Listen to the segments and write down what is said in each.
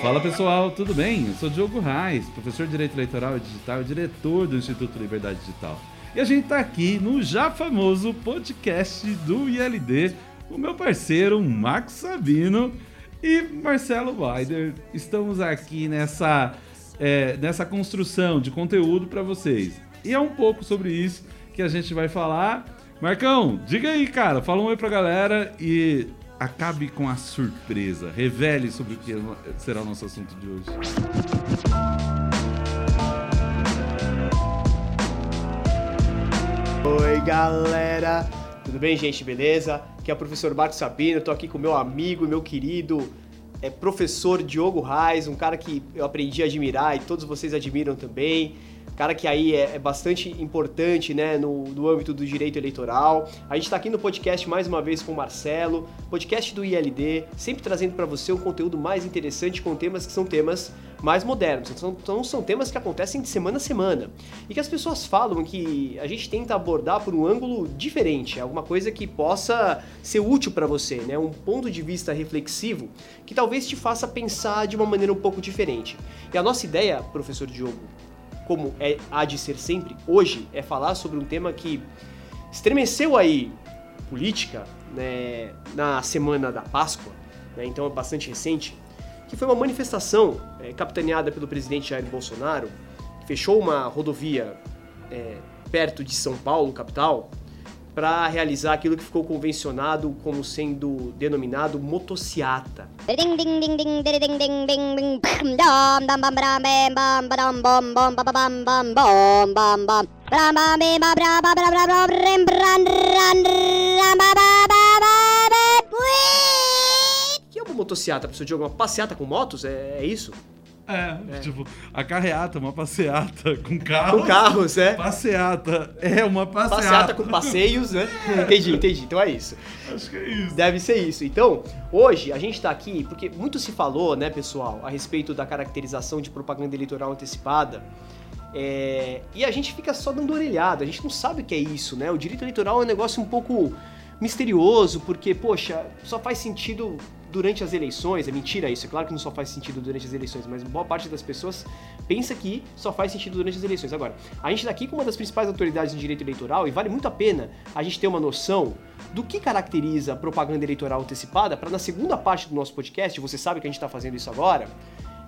Fala pessoal, tudo bem? Eu sou Diogo Reis, professor de Direito Eleitoral e Digital e diretor do Instituto Liberdade Digital. E a gente está aqui no já famoso podcast do ILD, o meu parceiro Max Sabino e Marcelo Weider. Estamos aqui nessa, é, nessa construção de conteúdo para vocês. E é um pouco sobre isso que a gente vai falar. Marcão, diga aí, cara, fala um oi pra galera e acabe com a surpresa. Revele sobre o que será o nosso assunto de hoje. Oi, galera. Tudo bem, gente? Beleza? Aqui é o professor Marcos Sabino. Estou aqui com meu amigo, meu querido é, professor Diogo Reis, um cara que eu aprendi a admirar e todos vocês admiram também cara que aí é, é bastante importante né, no, no âmbito do direito eleitoral. A gente está aqui no podcast mais uma vez com o Marcelo, podcast do ILD, sempre trazendo para você um conteúdo mais interessante com temas que são temas mais modernos. Então, então são temas que acontecem de semana a semana e que as pessoas falam que a gente tenta abordar por um ângulo diferente, alguma coisa que possa ser útil para você, né? Um ponto de vista reflexivo que talvez te faça pensar de uma maneira um pouco diferente. E a nossa ideia, professor Diogo, como é, há de ser sempre, hoje é falar sobre um tema que estremeceu aí política né, na semana da Páscoa, né, então é bastante recente, que foi uma manifestação é, capitaneada pelo presidente Jair Bolsonaro, que fechou uma rodovia é, perto de São Paulo, capital, para realizar aquilo que ficou convencionado como sendo denominado motociata. que é uma motociata, professor Diogo? Uma passeata com motos? É, é isso? É, é, tipo, a carreata, uma passeata com carros. Com carros, é. Passeata, é uma passeata. Passeata com passeios, né? entendi, entendi. Então é isso. Acho que é isso. Deve ser isso. Então, hoje a gente tá aqui porque muito se falou, né, pessoal, a respeito da caracterização de propaganda eleitoral antecipada. É... E a gente fica só dando orelhada, a gente não sabe o que é isso, né? O direito eleitoral é um negócio um pouco misterioso, porque, poxa, só faz sentido durante as eleições. É mentira isso, é claro que não só faz sentido durante as eleições, mas boa parte das pessoas pensa que só faz sentido durante as eleições. Agora, a gente está aqui com uma das principais autoridades em direito eleitoral e vale muito a pena a gente ter uma noção do que caracteriza a propaganda eleitoral antecipada para na segunda parte do nosso podcast, você sabe que a gente está fazendo isso agora,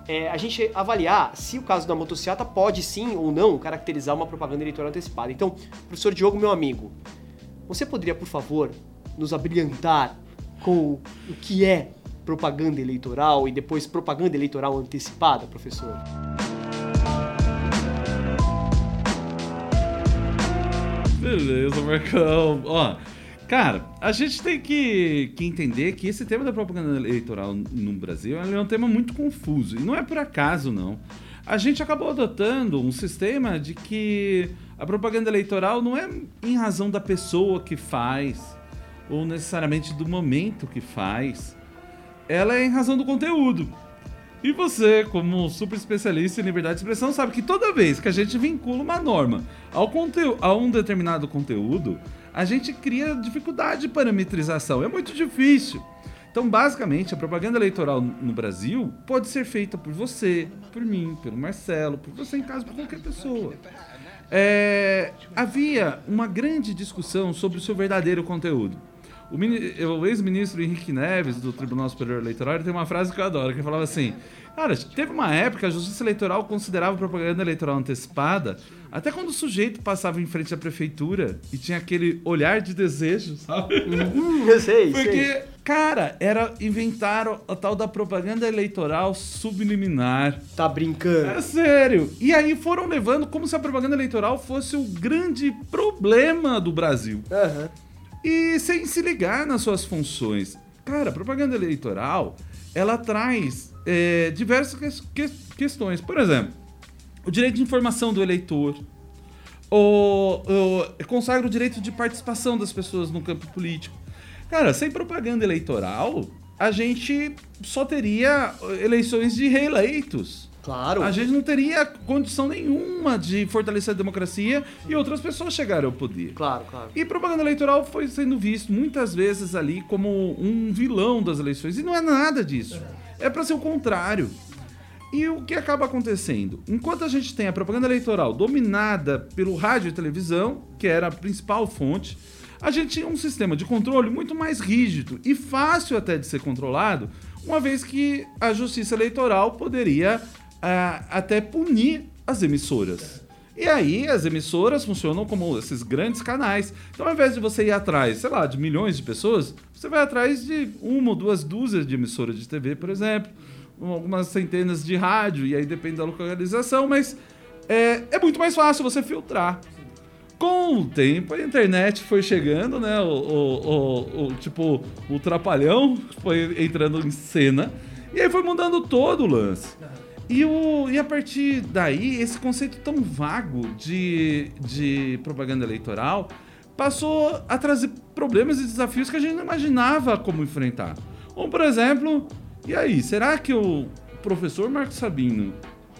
é, a gente avaliar se o caso da motocicleta pode sim ou não caracterizar uma propaganda eleitoral antecipada. Então, professor Diogo, meu amigo, você poderia, por favor, nos abrilhantar com o que é propaganda eleitoral e depois propaganda eleitoral antecipada, professor? Beleza, Marcão. Ó, cara, a gente tem que, que entender que esse tema da propaganda eleitoral no Brasil é um tema muito confuso. E não é por acaso, não. A gente acabou adotando um sistema de que a propaganda eleitoral não é em razão da pessoa que faz, ou necessariamente do momento que faz, ela é em razão do conteúdo. E você, como super especialista em liberdade de expressão, sabe que toda vez que a gente vincula uma norma ao a um determinado conteúdo, a gente cria dificuldade de parametrização. É muito difícil. Então, basicamente, a propaganda eleitoral no Brasil pode ser feita por você, por mim, pelo Marcelo, por você em casa, por qualquer pessoa. É, havia uma grande discussão sobre o seu verdadeiro conteúdo. O, ex-ministro Henrique Neves, do Tribunal Superior Eleitoral, tem uma frase que eu adoro, que falava assim: Cara, teve uma época que a Justiça Eleitoral considerava propaganda eleitoral antecipada até quando o sujeito passava em frente à prefeitura e tinha aquele olhar de desejo, sabe? Uhum, eu sei, Porque, sei. cara, era inventar a tal da propaganda eleitoral subliminar. Tá brincando? É sério. E aí foram levando como se a propaganda eleitoral fosse o grande problema do Brasil. Aham. Uhum e sem se ligar nas suas funções. Cara, propaganda eleitoral, ela traz é, diversas que questões. Por exemplo, o direito de informação do eleitor, o, o, consagra o direito de participação das pessoas no campo político. Cara, sem propaganda eleitoral, a gente só teria eleições de reeleitos. Claro. A gente não teria condição nenhuma de fortalecer a democracia e outras pessoas chegarem ao poder. Claro, claro. E propaganda eleitoral foi sendo visto muitas vezes ali como um vilão das eleições. E não é nada disso. É para ser o contrário. E o que acaba acontecendo? Enquanto a gente tem a propaganda eleitoral dominada pelo rádio e televisão, que era a principal fonte, a gente tinha um sistema de controle muito mais rígido e fácil até de ser controlado, uma vez que a justiça eleitoral poderia ah, até punir as emissoras. E aí as emissoras funcionam como esses grandes canais. Então, ao invés de você ir atrás, sei lá, de milhões de pessoas, você vai atrás de uma ou duas dúzias de emissoras de TV, por exemplo, algumas centenas de rádio, e aí depende da localização, mas é, é muito mais fácil você filtrar. Com o tempo, a internet foi chegando, né? O, o, o, o, tipo, o trapalhão foi entrando em cena. E aí foi mudando todo o lance. E, o, e a partir daí, esse conceito tão vago de, de propaganda eleitoral passou a trazer problemas e desafios que a gente não imaginava como enfrentar. Como, por exemplo, e aí, será que o professor Marcos Sabino,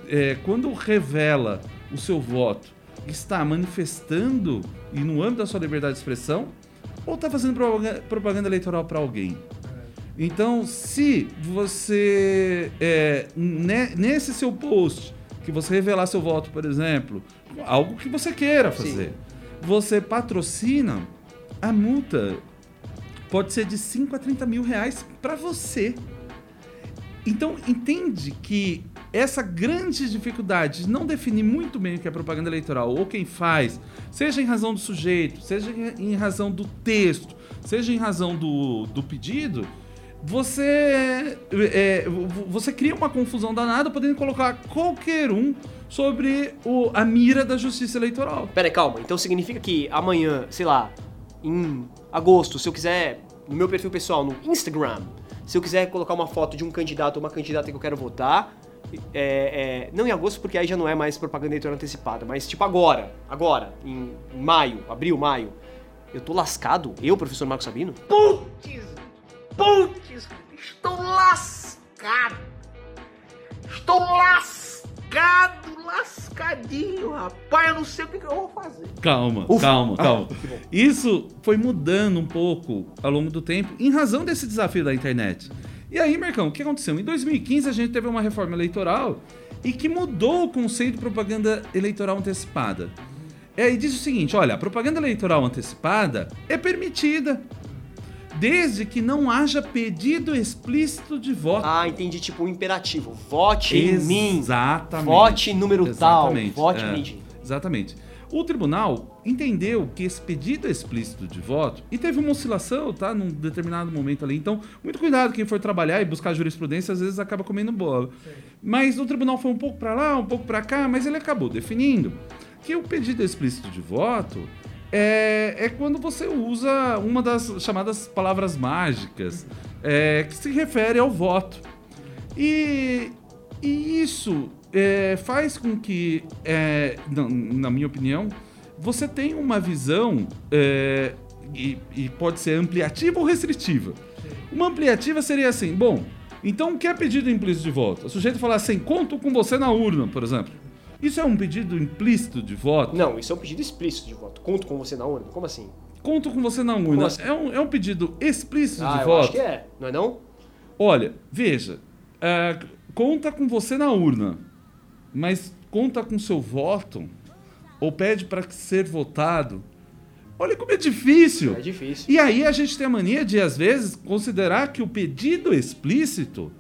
é, quando revela o seu voto, está manifestando e no âmbito da sua liberdade de expressão ou está fazendo propaganda eleitoral para alguém? Então, se você, é, nesse seu post, que você revelar seu voto, por exemplo, algo que você queira fazer, Sim. você patrocina, a multa pode ser de 5 a 30 mil reais para você. Então, entende que essa grande dificuldade de não definir muito bem o que é propaganda eleitoral ou quem faz, seja em razão do sujeito, seja em razão do texto, seja em razão do, do pedido, você, é, você cria uma confusão danada podendo colocar qualquer um sobre o, a mira da justiça eleitoral. Pera aí, calma. Então significa que amanhã, sei lá, em agosto, se eu quiser, no meu perfil pessoal, no Instagram, se eu quiser colocar uma foto de um candidato ou uma candidata que eu quero votar, é, é, não em agosto, porque aí já não é mais propaganda eleitoral antecipada, mas tipo agora, agora, em, maio, abril, maio, eu tô lascado, eu, professor Marcos Sabino? Putz, putz, estou lascado, estou lascado lascadinho, rapaz. Eu não sei o que, que eu vou fazer. Calma, Ufa. calma, calma. Ah, Isso foi mudando um pouco ao longo do tempo, em razão desse desafio da internet. E aí, Marcão, o que aconteceu? Em 2015 a gente teve uma reforma eleitoral e que mudou o conceito de propaganda eleitoral antecipada. É, e diz o seguinte: olha, a propaganda eleitoral antecipada é permitida desde que não haja pedido explícito de voto. Ah, entendi, tipo um imperativo. Vote em mim. Exatamente. Vote em número Exatamente. tal. Vote é, em mim. Exatamente. O tribunal entendeu que esse pedido explícito de voto, e teve uma oscilação, tá? Num determinado momento ali. Então, muito cuidado quem for trabalhar e buscar jurisprudência, às vezes acaba comendo bola. Sim. Mas o tribunal foi um pouco para lá, um pouco para cá, mas ele acabou definindo que o pedido explícito de voto é, é quando você usa uma das chamadas palavras mágicas, é, que se refere ao voto. E, e isso é, faz com que, é, na, na, minha opinião, você tenha uma visão, é, e, e, pode ser ampliativa ou restritiva. Uma ampliativa seria assim: bom, então o que é pedido implícito de voto? O sujeito falar assim, conto com você na urna, por exemplo. Isso é um pedido implícito de voto? Não, isso é um pedido explícito de voto. Conto com você na urna? Como assim? Conto com você na urna. Assim? É, um, é um pedido explícito ah, de eu voto? acho que é, não é não? Olha, veja, é, conta com você na urna, mas conta com seu voto ou pede para ser votado. Olha como é difícil. É difícil. E aí a gente tem a mania de, às vezes, considerar que o pedido explícito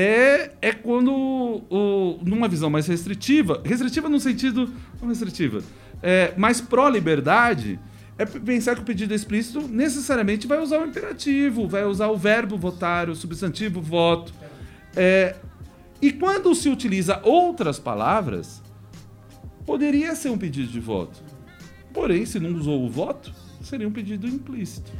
é, é quando, o, numa visão mais restritiva, restritiva no sentido, não restritiva, é, mais pró-liberdade, é pensar que o pedido explícito necessariamente vai usar o imperativo, vai usar o verbo votar, o substantivo voto. É, e quando se utiliza outras palavras, poderia ser um pedido de voto. Porém, se não usou o voto, seria um pedido implícito.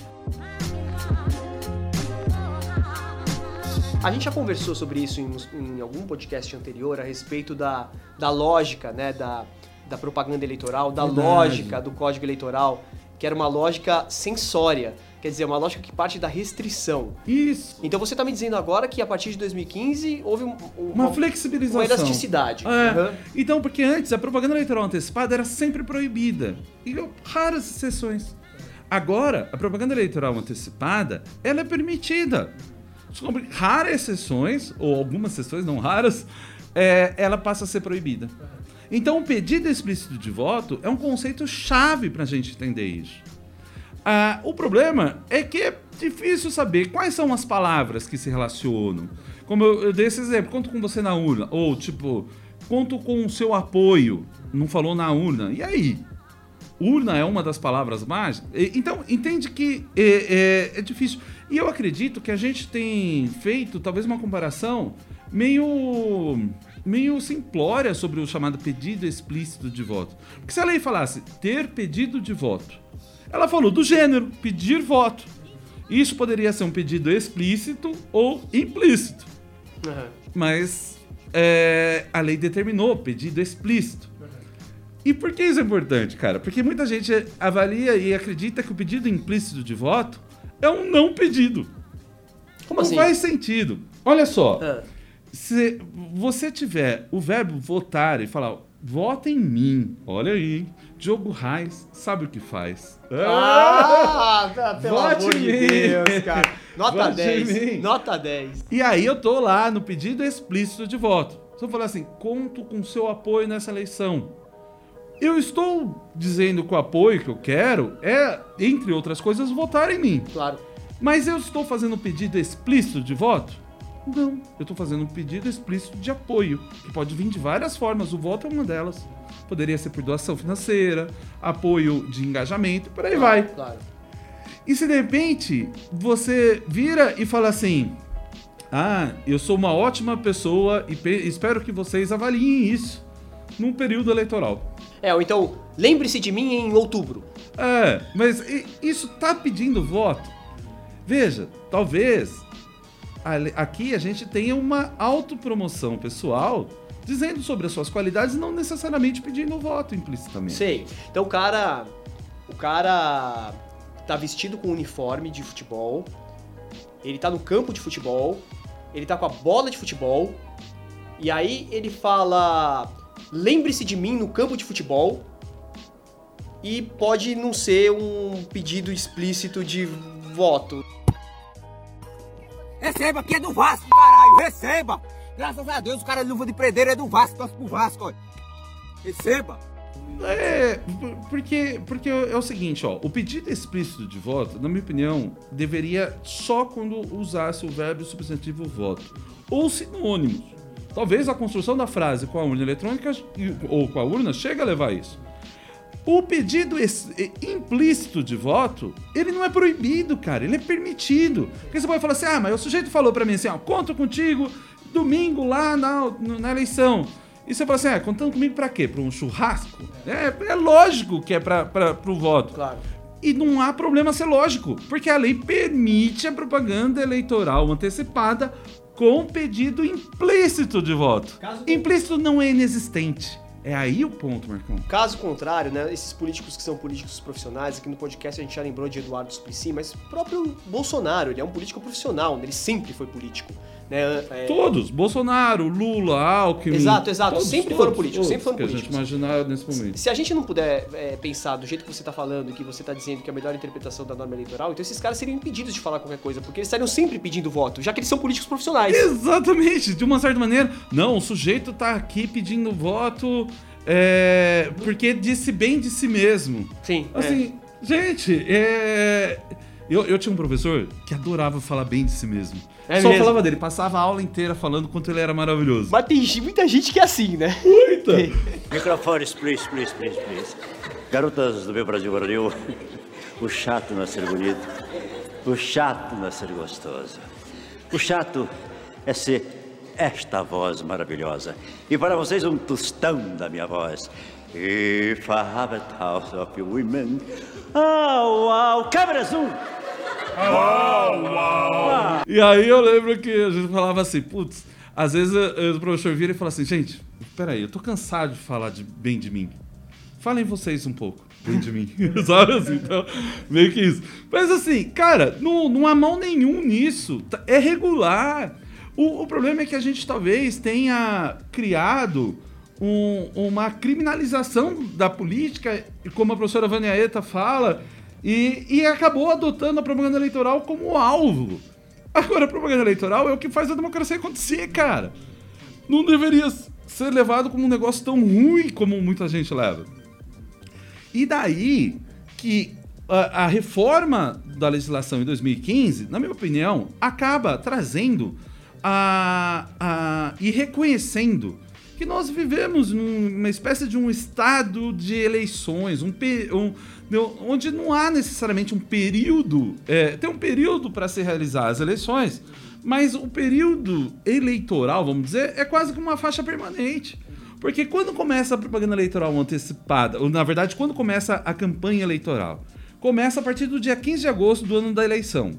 A gente já conversou sobre isso em, em, algum podcast anterior a respeito da, da lógica, né, da, da propaganda eleitoral, da Verdade. lógica do código eleitoral, que era uma lógica sensória. Quer dizer, uma lógica que parte da restrição. Isso. Então você tá me dizendo agora que a partir de 2015 houve um- um- Uma flexibilização. uma elasticidade. É. Uhum. Então, porque antes a propaganda eleitoral antecipada era sempre proibida. E raras exceções. Agora, a propaganda eleitoral antecipada, ela é permitida. Sobre raras exceções, ou algumas exceções não raras, é, ela passa a ser proibida. Então, o pedido explícito de voto é um conceito chave para a gente entender isso. Ah, o problema é que é difícil saber quais são as palavras que se relacionam. Como eu, eu dei esse exemplo, conto com você na urna. Ou, tipo, conto com o seu apoio. Não falou na urna. E aí? Urna é uma das palavras mágicas. Então, entende que é, é- é difícil. E eu acredito que a gente tem feito talvez uma comparação meio, meio simplória sobre o chamado pedido explícito de voto. Porque se a lei falasse ter pedido de voto, ela falou do gênero, pedir voto. Isso poderia ser um pedido explícito ou implícito. Uhum. Mas é, a lei determinou pedido explícito. E por que isso é importante, cara? Porque muita gente avalia e acredita que o pedido implícito de voto é um não pedido. Como não assim? faz sentido. Olha só, Ah, se você tiver o verbo votar e falar vota em mim, olha aí, Diogo Reis sabe o que faz. Ah, tá, pelo Vote amor em de mim. Deus, cara. Nota Vote em 10. mim. Nota 10. E aí eu tô lá no pedido explícito de voto. Se eu falar assim, conto com seu apoio nessa eleição. Eu estou dizendo que o apoio que eu quero é, entre outras coisas, votar em mim. Claro. Mas eu estou fazendo um pedido explícito de voto? Não. Eu estou fazendo um pedido explícito de apoio, que pode vir de várias formas. O voto é uma delas. Poderia ser por doação financeira, apoio de engajamento, por aí vai. Claro. E se de repente você vira e fala assim: Ah, eu sou uma ótima pessoa e pe- espero que vocês avaliem isso num período eleitoral. É, ou então, lembre-se de mim em outubro. É, mas isso tá pedindo voto? Veja, talvez aqui a gente tenha uma autopromoção pessoal dizendo sobre as suas qualidades e não necessariamente pedindo voto implicitamente. Sei. Então o cara. O cara tá vestido com um uniforme de futebol. Ele tá no campo de futebol. Ele tá com a bola de futebol. E aí ele fala. Lembre-se de mim no campo de futebol. E pode não ser um pedido explícito de voto. Receba, aqui é do Vasco, caralho, receba! Graças a Deus, o cara de luva de predeiro é do Vasco, torce pro Vasco, ó. Receba! É, por- porque, porque é o seguinte, ó, o pedido explícito de voto, na minha opinião, deveria só quando usasse o verbo substantivo voto. Ou sinônimos. Talvez a construção da frase com a urna eletrônica ou com a urna chegue a levar isso. O pedido implícito de voto, ele não é proibido, cara, ele é permitido. Porque você pode falar assim, ah, mas o sujeito falou pra mim assim, ó, conto contigo domingo lá na, na eleição. E você fala assim, ah, contando comigo pra quê? Pra um churrasco? É, é lógico que é pra, pro voto. Claro. E não há problema ser lógico, porque a lei permite a propaganda eleitoral antecipada com pedido implícito de voto. Implícito não é inexistente. É aí o ponto, Marcão. Caso contrário, né, esses políticos que são políticos profissionais, aqui no podcast a gente já lembrou de Eduardo Suplicy, mas o próprio Bolsonaro, ele é um político profissional, ele sempre foi político. Né, é, Todos, Bolsonaro, Lula, Alckmin. Exato, exato, todos, sempre todos, foram políticos, todos sempre foram que a gente políticos. imaginar nesse momento. Se a gente não puder é, pensar do jeito que você tá falando, que você tá dizendo que é a melhor interpretação da norma eleitoral, então esses caras seriam impedidos de falar qualquer coisa, porque eles estariam sempre pedindo voto, já que eles são políticos profissionais. Exatamente, de uma certa maneira. Não, o sujeito tá aqui pedindo voto é, porque disse bem de si mesmo. Sim, é. Assim, gente, é. Eu, eu tinha um professor que adorava falar bem de si mesmo. É Só mesmo? falava dele, passava a aula inteira falando quanto ele era maravilhoso. Mas tem muita gente que é assim, né? Muita! Microfones, please, please, please, please. Garotas do meu Brasil Brasil, o chato não é ser bonito, o chato não é ser gostoso. O chato é ser esta voz maravilhosa. E para vocês, um tostão da minha voz. If I have a thousand of women. Oh, wow! Câmera zoom! E aí eu lembro que a gente falava assim, putz, às vezes o professor vira e fala assim, gente, peraí, eu tô cansado de falar de, bem de mim. falem vocês um pouco dentro de mim. Sabe assim? Então, meio que isso. Mas assim, cara, não, não há mão nenhum nisso. Tá- É regular. O, o problema é que a gente talvez tenha criado um- uma criminalização da política, e como a professora Vaniaeta fala, e, e acabou adotando a propaganda eleitoral como alvo. Agora, a propaganda eleitoral é o que faz a democracia acontecer, cara. Não deveria ser levado como um negócio tão ruim como muita gente leva. E daí que a, a reforma da legislação em 2015, na minha opinião, acaba trazendo a, a, e reconhecendo que nós vivemos numa espécie de um estado de eleições, um, um- onde não há necessariamente um período, é, tem um período para se realizar as eleições, mas o período eleitoral, vamos dizer, é quase que uma faixa permanente. Porque quando começa a propaganda eleitoral antecipada, ou na verdade, quando começa a campanha eleitoral, começa a partir do dia 15 de agosto do ano da eleição.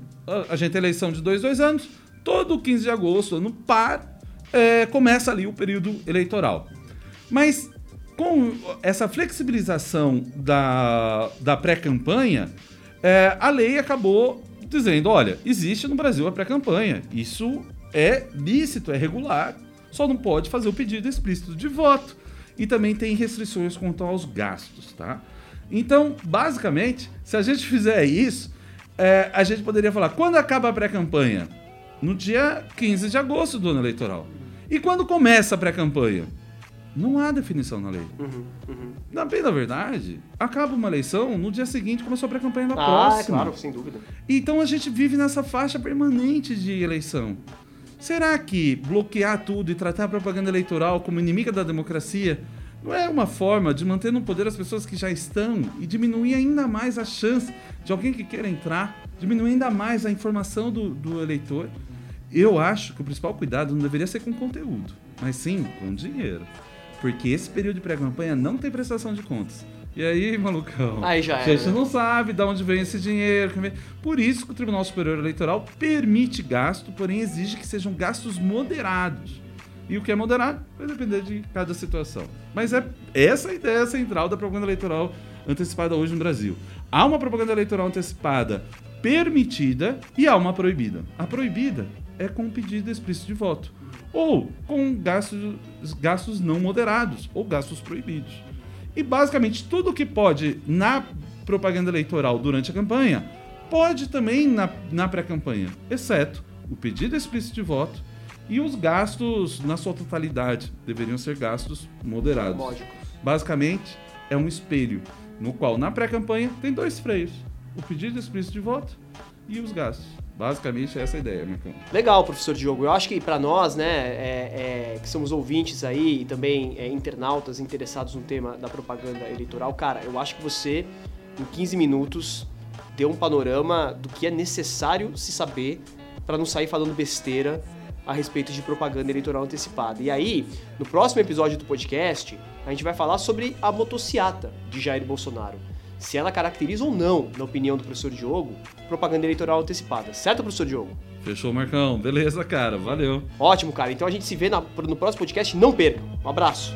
A gente tem eleição de dois, dois anos, todo 15 de agosto, ano par, é, começa ali o período eleitoral. Mas com essa flexibilização da, da pré-campanha, é, a lei acabou dizendo: olha, existe no Brasil a pré-campanha. Isso é lícito, é regular, só não pode fazer o pedido explícito de voto. E também tem restrições quanto aos gastos, tá? Então, basicamente, se a gente fizer isso, é, a gente poderia falar: quando acaba a pré-campanha? No dia 15 de agosto do ano eleitoral. E quando começa a pré-campanha? Não há definição na lei. Na bem da verdade, acaba uma eleição, no dia seguinte começou a pré-campanha da Ah, é próxima. claro, sem dúvida. Então a gente vive nessa faixa permanente de eleição. Será que bloquear tudo e tratar a propaganda eleitoral como inimiga da democracia não é uma forma de manter no poder as pessoas que já estão e diminuir ainda mais a chance de alguém que queira entrar, diminuir ainda mais a informação do, do eleitor? Eu acho que o principal cuidado não deveria ser com conteúdo, mas sim com dinheiro. Porque esse período de pré-campanha não tem prestação de contas. E aí, malucão? Aí já a gente não sabe de onde vem esse dinheiro. Por isso que o Tribunal Superior Eleitoral permite gasto, porém exige que sejam gastos moderados. E o que é moderado vai depender de cada situação. Mas é essa a ideia central da propaganda eleitoral antecipada hoje no Brasil. Há uma propaganda eleitoral antecipada permitida e há uma proibida. A proibida é com pedido explícito de voto. Ou com gastos, gastos não moderados, ou gastos proibidos. E basicamente tudo que pode na propaganda eleitoral durante a campanha, pode também na, na pré-campanha, exceto o pedido explícito de voto e os gastos na sua totalidade deveriam ser gastos moderados. Lógico. Basicamente, é um espelho no qual na pré-campanha tem dois freios: o pedido explícito de voto e os gastos. Basicamente, essa é a ideia, Marcão. Legal, professor Diogo. Eu acho que pra nós, né, é- é, que somos ouvintes aí e também é, internautas interessados no tema da propaganda eleitoral, cara, eu acho que você, em 15 minutos, deu um panorama do que é necessário se saber pra não sair falando besteira a respeito de propaganda eleitoral antecipada. E aí, no próximo episódio do podcast, a gente vai falar sobre a motociata de Jair Bolsonaro. Se ela caracteriza ou não, na opinião do professor Diogo, propaganda eleitoral antecipada. Certo, professor Diogo? Fechou, Marcão? Beleza, cara. Valeu. Ótimo, cara. Então a gente se vê na- no próximo podcast. Não perca. Um abraço.